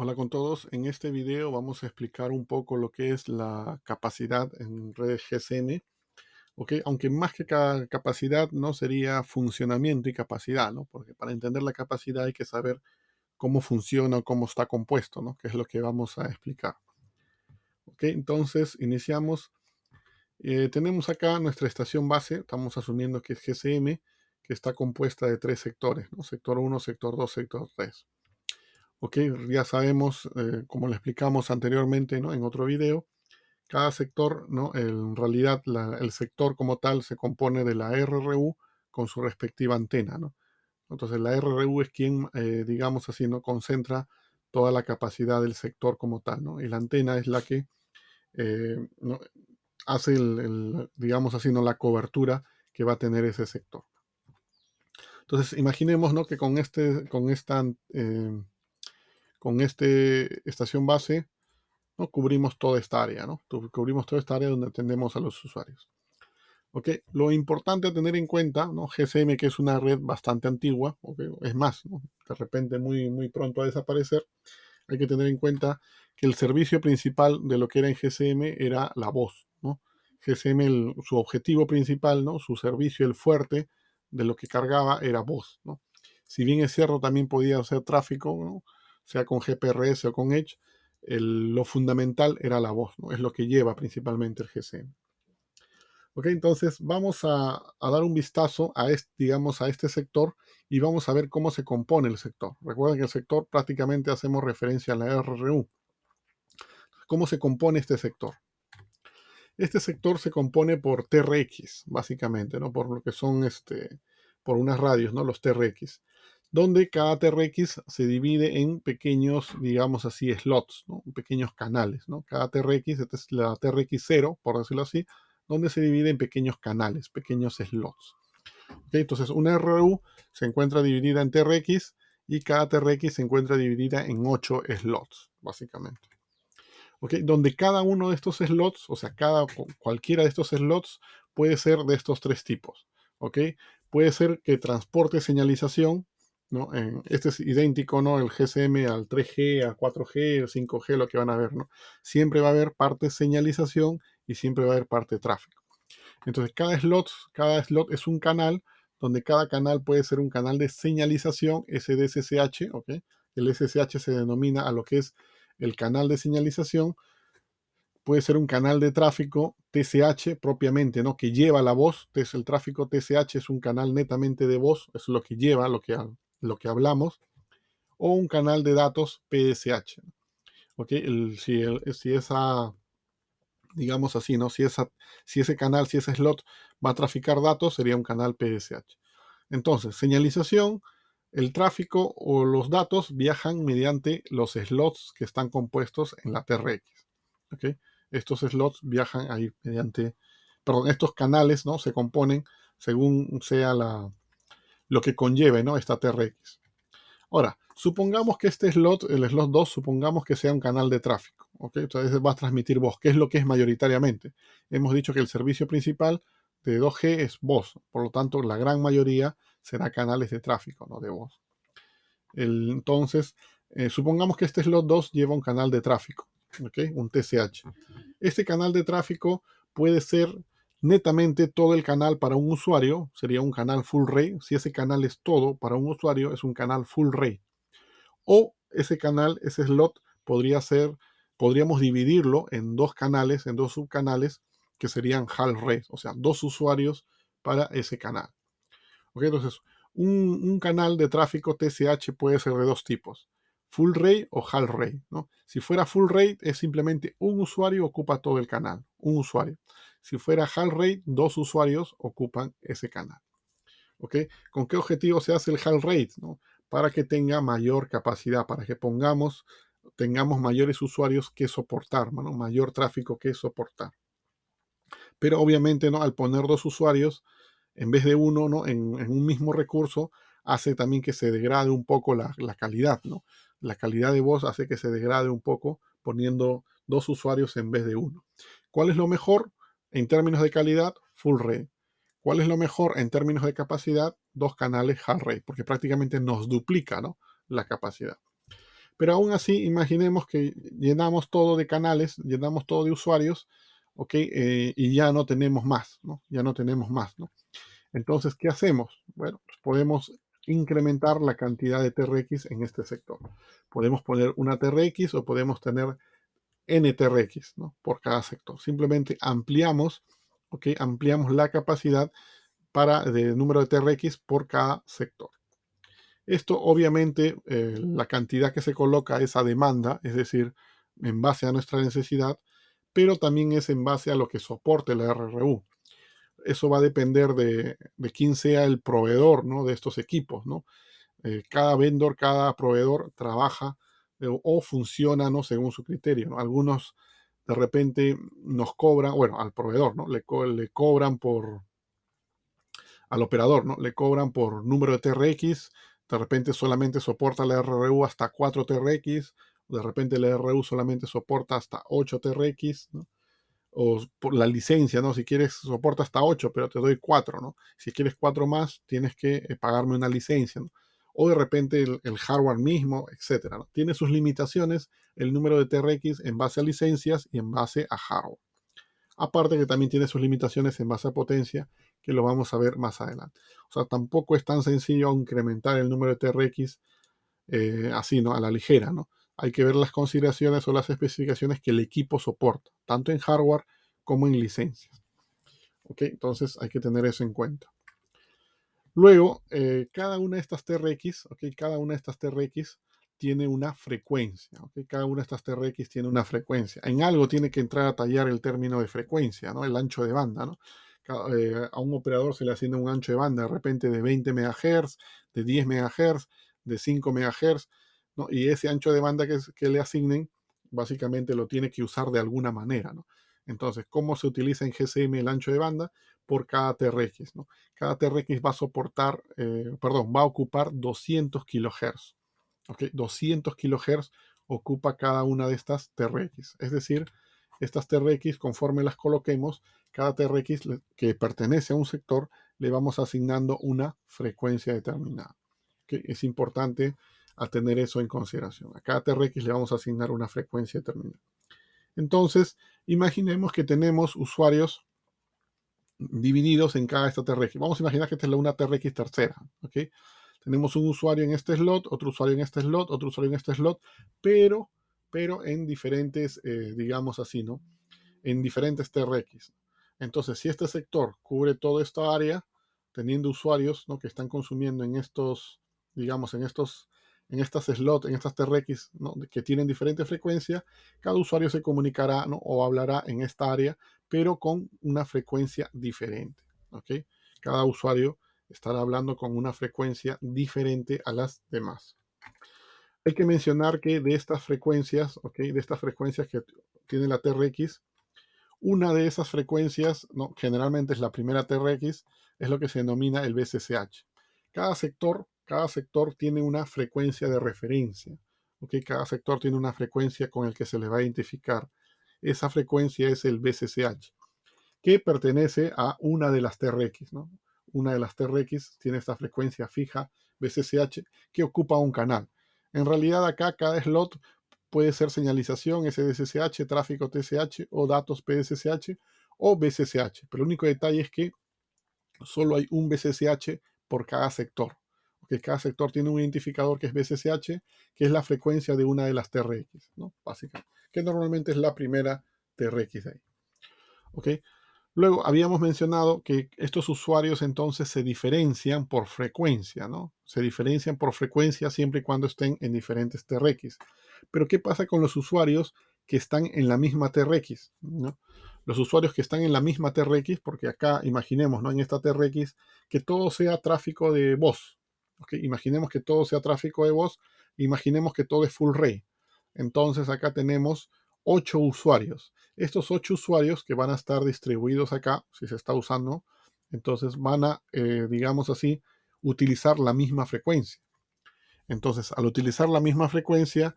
Hola con todos, en este video vamos a explicar un poco lo que es la capacidad en redes GSM, ¿ok? Aunque más que capacidad no sería funcionamiento y capacidad, ¿no? Porque para entender la capacidad hay que saber cómo funciona o cómo está compuesto, ¿no? Que es lo que vamos a explicar. ¿Ok? Entonces iniciamos. Eh, tenemos acá nuestra estación base, estamos asumiendo que es GSM, que está compuesta de tres sectores. Sector 1, sector 2, sector 3. Ok, ya sabemos, eh, como le explicamos anteriormente ¿no? en otro video, cada sector, ¿no? en realidad el sector como tal se compone de la RRU con su respectiva antena. ¿no? Entonces la RRU es quien, eh, digamos así, ¿no? concentra toda la capacidad del sector como tal. ¿no? Y la antena es la que eh, hace, el, digamos así, ¿no? la cobertura que va a tener ese sector. Entonces imaginemos ¿no? que con, este, con esta con esta estación base, ¿no? cubrimos toda esta área, ¿no? Cubrimos toda esta área donde atendemos a los usuarios. ¿Ok? Lo importante a tener en cuenta, ¿no? GSM, que es una red bastante antigua, es más, de repente muy, muy pronto a desaparecer, hay que tener en cuenta que el servicio principal de lo que era en GSM era la voz, ¿no? GSM, su objetivo principal, ¿no? Su servicio, el fuerte de lo que cargaba era voz, ¿no? Si bien es cierto, también podía hacer tráfico, ¿no? Sea con GPRS o con Edge, lo fundamental era la voz, ¿no? es lo que lleva principalmente el GSM. Ok, entonces vamos a, dar un vistazo a este, digamos, a este sector y vamos a ver cómo se compone el sector. Recuerden que el sector prácticamente hacemos referencia a la RRU. ¿Cómo se compone este sector? Este sector se compone por TRX, básicamente, ¿no? Por lo que son este, por unas radios, ¿no? Los TRX donde cada TRX se divide en pequeños, digamos así, slots, pequeños canales. ¿no? Cada TRX, esta es la TRX0, por decirlo así, donde se divide en pequeños canales, pequeños slots. Entonces, una RU se encuentra dividida en TRX y cada TRX se encuentra dividida en 8 slots, básicamente. Donde cada uno de estos slots, o sea, cada, cualquiera de estos slots puede ser de estos tres tipos. Puede ser que transporte señalización, ¿no? este es idéntico, ¿no? El GSM al 3G, al 4G, al 5G, lo que van a ver, ¿no? Siempre va a haber parte señalización y siempre va a haber parte tráfico. Entonces, cada slot, cada slot es un canal donde cada canal puede ser un canal de señalización SDSSH, ¿ok? El SSH se denomina a lo que es el canal de señalización. Puede ser un canal de tráfico TSH propiamente, ¿no? Que lleva la voz. Entonces, el tráfico TSH es un canal netamente de voz, es lo que lleva, lo que lo que hablamos, o un canal de datos PSH. ¿Ok? si, si, esa, digamos así, ¿no? Si, esa, si ese canal, si ese slot va a traficar datos, sería un canal PSH. Entonces, señalización, el tráfico o los datos viajan mediante los slots que están compuestos en la TRX. ¿ok? Estos slots viajan ahí mediante, perdón, estos canales, ¿no? Se componen según sea la, lo que conlleve ¿no? esta TRX. Ahora, supongamos que este slot, el slot 2, supongamos que sea un canal de tráfico. ¿ok? Entonces va a transmitir voz, que es lo que es mayoritariamente. Hemos dicho que el servicio principal de 2G es voz, por lo tanto la gran mayoría será canales de tráfico, no de voz. entonces, eh, supongamos que este slot 2 lleva un canal de tráfico, ¿ok? un TCH. Este canal de tráfico puede ser netamente todo el canal para un usuario sería un canal full rate. Si ese canal es todo para un usuario, es un canal full rate. O ese canal, ese slot, podría ser, podríamos dividirlo en dos canales, en dos subcanales, que serían half rate, o sea, dos usuarios para ese canal. entonces, un, un, canal de tráfico TCH puede ser de dos tipos, full rate o half rate. ¿no? Si fuera full rate, es simplemente un usuario ocupa todo el canal, un usuario. Si fuera HAL rate, dos usuarios ocupan ese canal. ¿Ok? ¿Con qué objetivo se hace el HAL rate? ¿no? Para que tenga mayor capacidad, para que pongamos, tengamos mayores usuarios que soportar, ¿no? mayor tráfico que soportar. Pero obviamente, ¿no? al poner dos usuarios, en vez de uno, ¿no? en, un mismo recurso, hace también que se degrade un poco la, calidad, ¿no? La calidad de voz hace que se degrade un poco poniendo dos usuarios en vez de uno. ¿Cuál es lo mejor? En términos de calidad, full rate. ¿Cuál es lo mejor en términos de capacidad? Dos canales half rate, porque prácticamente nos duplica ¿no? la capacidad. Pero aún así, imaginemos que llenamos todo de canales, llenamos todo de usuarios, ¿ok? Eh, y ya no tenemos más, ¿no? Ya no tenemos más, ¿no? Entonces, ¿qué hacemos? Bueno, pues podemos incrementar la cantidad de TRX en este sector. Podemos poner una TRX o podemos tener N TRX, ¿no? Por cada sector. Simplemente ampliamos, ¿ok? Ampliamos la capacidad para de número de TRX por cada sector. Esto obviamente eh, la cantidad que se coloca es a demanda, es decir, en base a nuestra necesidad, pero también es en base a lo que soporte la RRU. Eso va a depender de, quién sea el proveedor ¿no? de estos equipos. ¿no? Eh, cada vendor, cada proveedor trabaja o funciona ¿no? según su criterio. Algunos de repente nos cobran, bueno, al proveedor, ¿no? Le, le cobran por, al operador, ¿no? Le cobran por número de TRX, de repente solamente soporta la RRU hasta 4 TRX, de repente la RRU solamente soporta hasta 8 TRX, o por la licencia, ¿no? Si quieres soporta hasta 8, pero te doy 4, ¿no? Si quieres 4 más, tienes que eh, pagarme una licencia, O de repente el, hardware mismo, etcétera. Tiene sus limitaciones el número de TRX en base a licencias y en base a hardware. Aparte que también tiene sus limitaciones en base a potencia que lo vamos a ver más adelante. O sea, tampoco es tan sencillo incrementar el número de TRX eh, así, ¿no? A la ligera, ¿no? Hay que ver las consideraciones o las especificaciones que el equipo soporta, tanto en hardware como en licencias. ¿Ok? Entonces hay que tener eso en cuenta. Luego, eh, cada una de estas TRX, ¿ok? Cada una de estas TRX tiene una frecuencia. ¿ok? Cada una de estas TRX tiene una frecuencia. En algo tiene que entrar a tallar el término de frecuencia, ¿no? El ancho de banda, ¿no? Eh, a un operador se le asigna un ancho de banda de repente de 20 MHz, de 10 MHz, de 5 MHz, ¿no? y ese ancho de banda que, que, le asignen, básicamente lo tiene que usar de alguna manera. ¿no? Entonces, ¿cómo se utiliza en GSM el ancho de banda? Por cada TRX. Cada TRX va a soportar, eh, perdón, va a ocupar 200 kHz. ¿okay? 200 kHz ocupa cada una de estas TRX. Es decir, estas TRX, conforme las coloquemos, cada TRX que pertenece a un sector le vamos asignando una frecuencia determinada. Es importante a tener eso en consideración. A cada TRX le vamos a asignar una frecuencia determinada. Entonces, imaginemos que tenemos usuarios divididos en cada esta TRX. Vamos a imaginar que esta es una TRX tercera. Tenemos un usuario en este slot, otro usuario en este slot, otro usuario en este slot, pero, pero en diferentes, eh, digamos así, ¿no? En diferentes TRX. Entonces, si este sector cubre toda esta área, teniendo usuarios que están consumiendo en estos, digamos, en estos, en estas slots, en estas TRX que tienen diferente frecuencia, cada usuario se comunicará ¿no? o hablará en esta área, pero con una frecuencia diferente. ¿okay? Cada usuario estará hablando con una frecuencia diferente a las demás. Hay que mencionar que de estas frecuencias, ¿okay? de estas frecuencias que tiene la TRX, una de esas frecuencias, ¿no? generalmente es la primera TRX, es lo que se denomina el BCCH. Cada sector, cada sector tiene una frecuencia de referencia. ¿okay? Cada sector tiene una frecuencia con el que se le va a identificar. Esa frecuencia es el BCCH, que pertenece a una de las TRX. ¿no? Una de las TRX tiene esta frecuencia fija BCCH que ocupa un canal. En realidad acá cada slot puede ser señalización SDSH, tráfico TSH o datos PSSH o BCSH. Pero el único detalle es que solo hay un BCSH por cada sector. Porque cada sector tiene un identificador que es BCSH, que es la frecuencia de una de las TRX, ¿no? Básicamente. Que normalmente es la primera TRX de ahí. Luego habíamos mencionado que estos usuarios entonces se diferencian por frecuencia, ¿no? Se diferencian por frecuencia siempre y cuando estén en diferentes TRX. Pero ¿qué pasa con los usuarios que están en la misma TRX? Los usuarios que están en la misma TRX, porque acá imaginemos, ¿no? En esta TRX, que todo sea tráfico de voz. Imaginemos que todo sea tráfico de voz, imaginemos que todo es full ray. Entonces acá tenemos ocho usuarios. Estos ocho usuarios que van a estar distribuidos acá, si se está usando, entonces van a, eh, digamos así, utilizar la misma frecuencia. Entonces, al utilizar la misma frecuencia,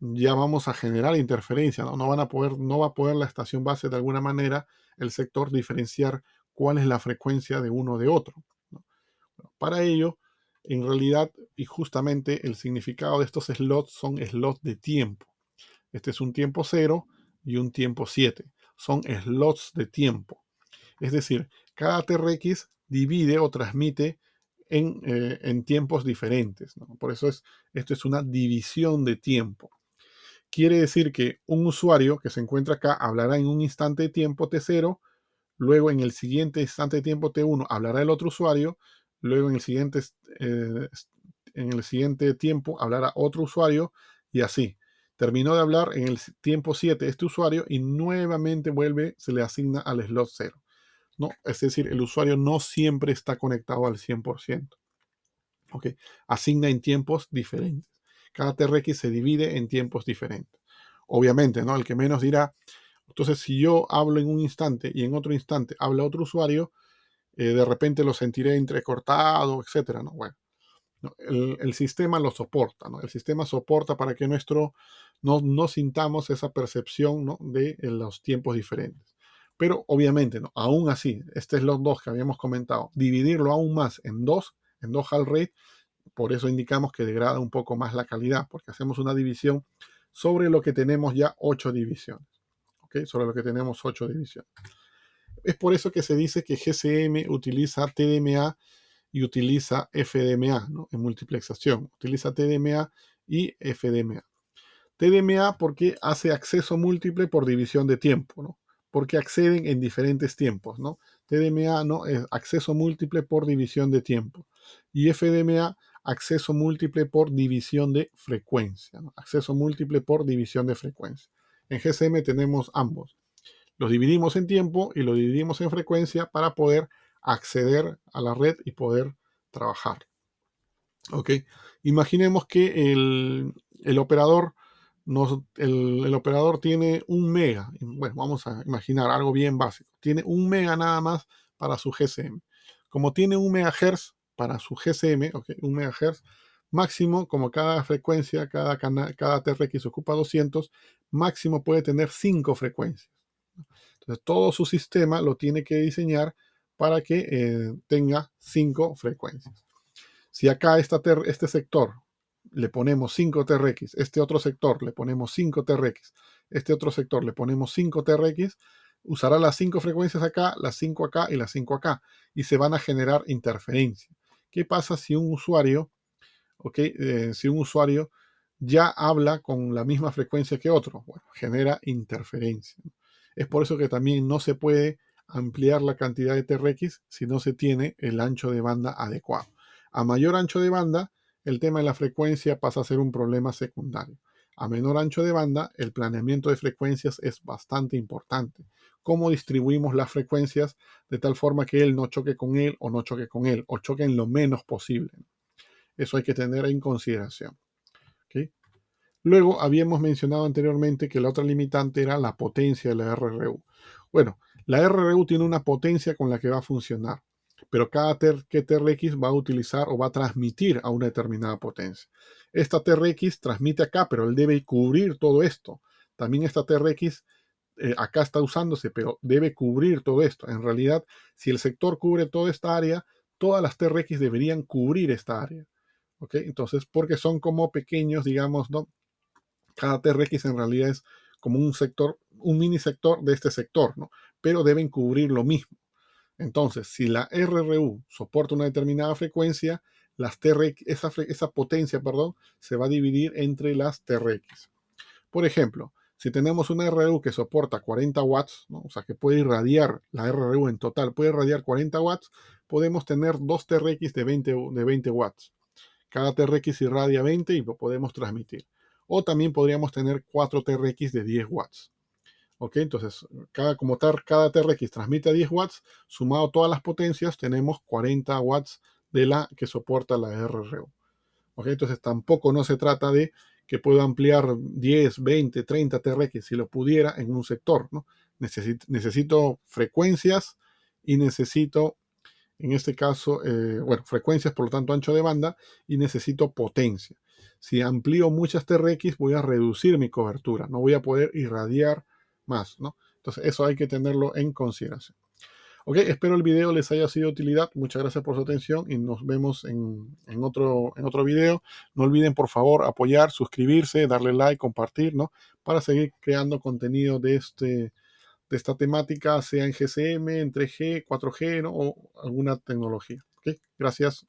ya vamos a generar interferencia, ¿no? No, van a poder, no va a poder la estación base de alguna manera, el sector, diferenciar cuál es la frecuencia de uno de otro. Para ello, en realidad y justamente el significado de estos slots son slots de tiempo. Este es un tiempo 0 y un tiempo 7. Son slots de tiempo. Es decir, cada TRX divide o transmite en, eh, tiempos diferentes. Por eso es, esto es una división de tiempo. Quiere decir que un usuario que se encuentra acá hablará en un instante de tiempo T0, luego en el siguiente instante de tiempo T1 hablará el otro usuario, luego en el siguiente, eh, en el siguiente tiempo hablará otro usuario y así. Terminó de hablar en el tiempo 7 este usuario y nuevamente vuelve, se le asigna al slot 0. ¿no? Es decir, el usuario no siempre está conectado al 100%. ¿ok? Asigna en tiempos diferentes. Cada TRX se divide en tiempos diferentes. Obviamente, ¿no? El que menos dirá, entonces si yo hablo en un instante y en otro instante habla otro usuario, eh, de repente lo sentiré entrecortado, etcétera, ¿no? Bueno, el, sistema lo soporta, ¿no? El sistema soporta para que nuestro no, no sintamos esa percepción ¿no? de los tiempos diferentes. Pero obviamente, ¿no? aún así, este es los dos que habíamos comentado, dividirlo aún más en dos, en dos HAL rate, por eso indicamos que degrada un poco más la calidad, porque hacemos una división sobre lo que tenemos ya ocho divisiones. ¿ok? Sobre lo que tenemos ocho divisiones. Es por eso que se dice que GCM utiliza TDMA y utiliza FDMA en multiplexación. Utiliza TDMA y FDMA. TDMA porque hace acceso múltiple por división de tiempo, porque acceden en diferentes tiempos. TDMA ¿no? es acceso múltiple por división de tiempo. Y FDMA, acceso múltiple por división de frecuencia. Acceso múltiple por división de frecuencia. En GCM tenemos ambos. Los dividimos en tiempo y los dividimos en frecuencia para poder acceder a la red y poder trabajar. ¿Ok? Imaginemos que el, operador el, operador tiene un mega. Bueno, vamos a imaginar algo bien básico. Tiene un mega nada más para su GCM. Como tiene un megahertz para su ¿ok? un megahertz máximo, como cada frecuencia, cada, cada TRX ocupa 200, máximo puede tener 5 frecuencias. Entonces, todo su sistema lo tiene que diseñar para que eh, tenga 5 frecuencias. Si acá este sector le ponemos 5 TRX, este otro sector le ponemos 5 TRX, este otro sector le ponemos 5 TRX, usará las 5 frecuencias acá, las 5 acá y las 5 acá, y se van a generar interferencias. ¿Qué pasa si un usuario, eh, si un usuario ya habla con la misma frecuencia que otro? Bueno, genera interferencia. Es por eso que también no se puede ampliar la cantidad de TRX si no se tiene el ancho de banda adecuado. A mayor ancho de banda, el tema de la frecuencia pasa a ser un problema secundario. A menor ancho de banda, el planeamiento de frecuencias es bastante importante. Cómo distribuimos las frecuencias de tal forma que él no choque con él o no choque con él, o choque en lo menos posible. Eso hay que tener en consideración. Luego, habíamos mencionado anteriormente que la otra limitante era la potencia de la RRU. Bueno, la RRU tiene una potencia con la que va a funcionar, pero cada que TRX va a utilizar o va a transmitir a una determinada potencia. Esta TRX transmite acá, pero él debe cubrir todo esto. También esta TRX eh, acá está usándose, pero debe cubrir todo esto. En realidad, si el sector cubre toda esta área, todas las TRX deberían cubrir esta área. ¿Ok? Entonces, porque son como pequeños, digamos, ¿no? Cada TRX en realidad es como un sector, un mini sector de este sector, ¿no? Pero deben cubrir lo mismo. Entonces, si la RRU soporta una determinada frecuencia, las TRX, esa, esa potencia perdón, se va a dividir entre las TRX. Por ejemplo, si tenemos una RRU que soporta 40 watts, o sea que puede irradiar, la RRU en total puede irradiar 40 watts, podemos tener dos TRX de 20, de 20 watts. Cada TRX irradia 20 y lo podemos transmitir. O también podríamos tener 4 TRX de 10 watts. ¿Ok? Entonces, cada, como tal, cada TRX transmite a 10 watts, sumado todas las potencias, tenemos 40 watts de la que soporta la RRU. ¿Ok? Entonces, tampoco no se trata de que pueda ampliar 10, 20, 30 TRX si lo pudiera en un sector. ¿no? Necesito, necesito frecuencias y necesito, en este caso, eh, bueno, frecuencias, por lo tanto, ancho de banda y necesito potencia. Si amplío muchas TRX, voy a reducir mi cobertura, no voy a poder irradiar más, ¿no? Entonces, eso hay que tenerlo en consideración. Ok, espero el video les haya sido de utilidad. Muchas gracias por su atención y nos vemos en, otro, en otro video. No olviden, por favor, apoyar, suscribirse, darle like, compartir, ¿no? Para seguir creando contenido de, este, de esta temática, sea en GCM, en 3G, 4G, ¿no? O alguna tecnología. Ok, gracias.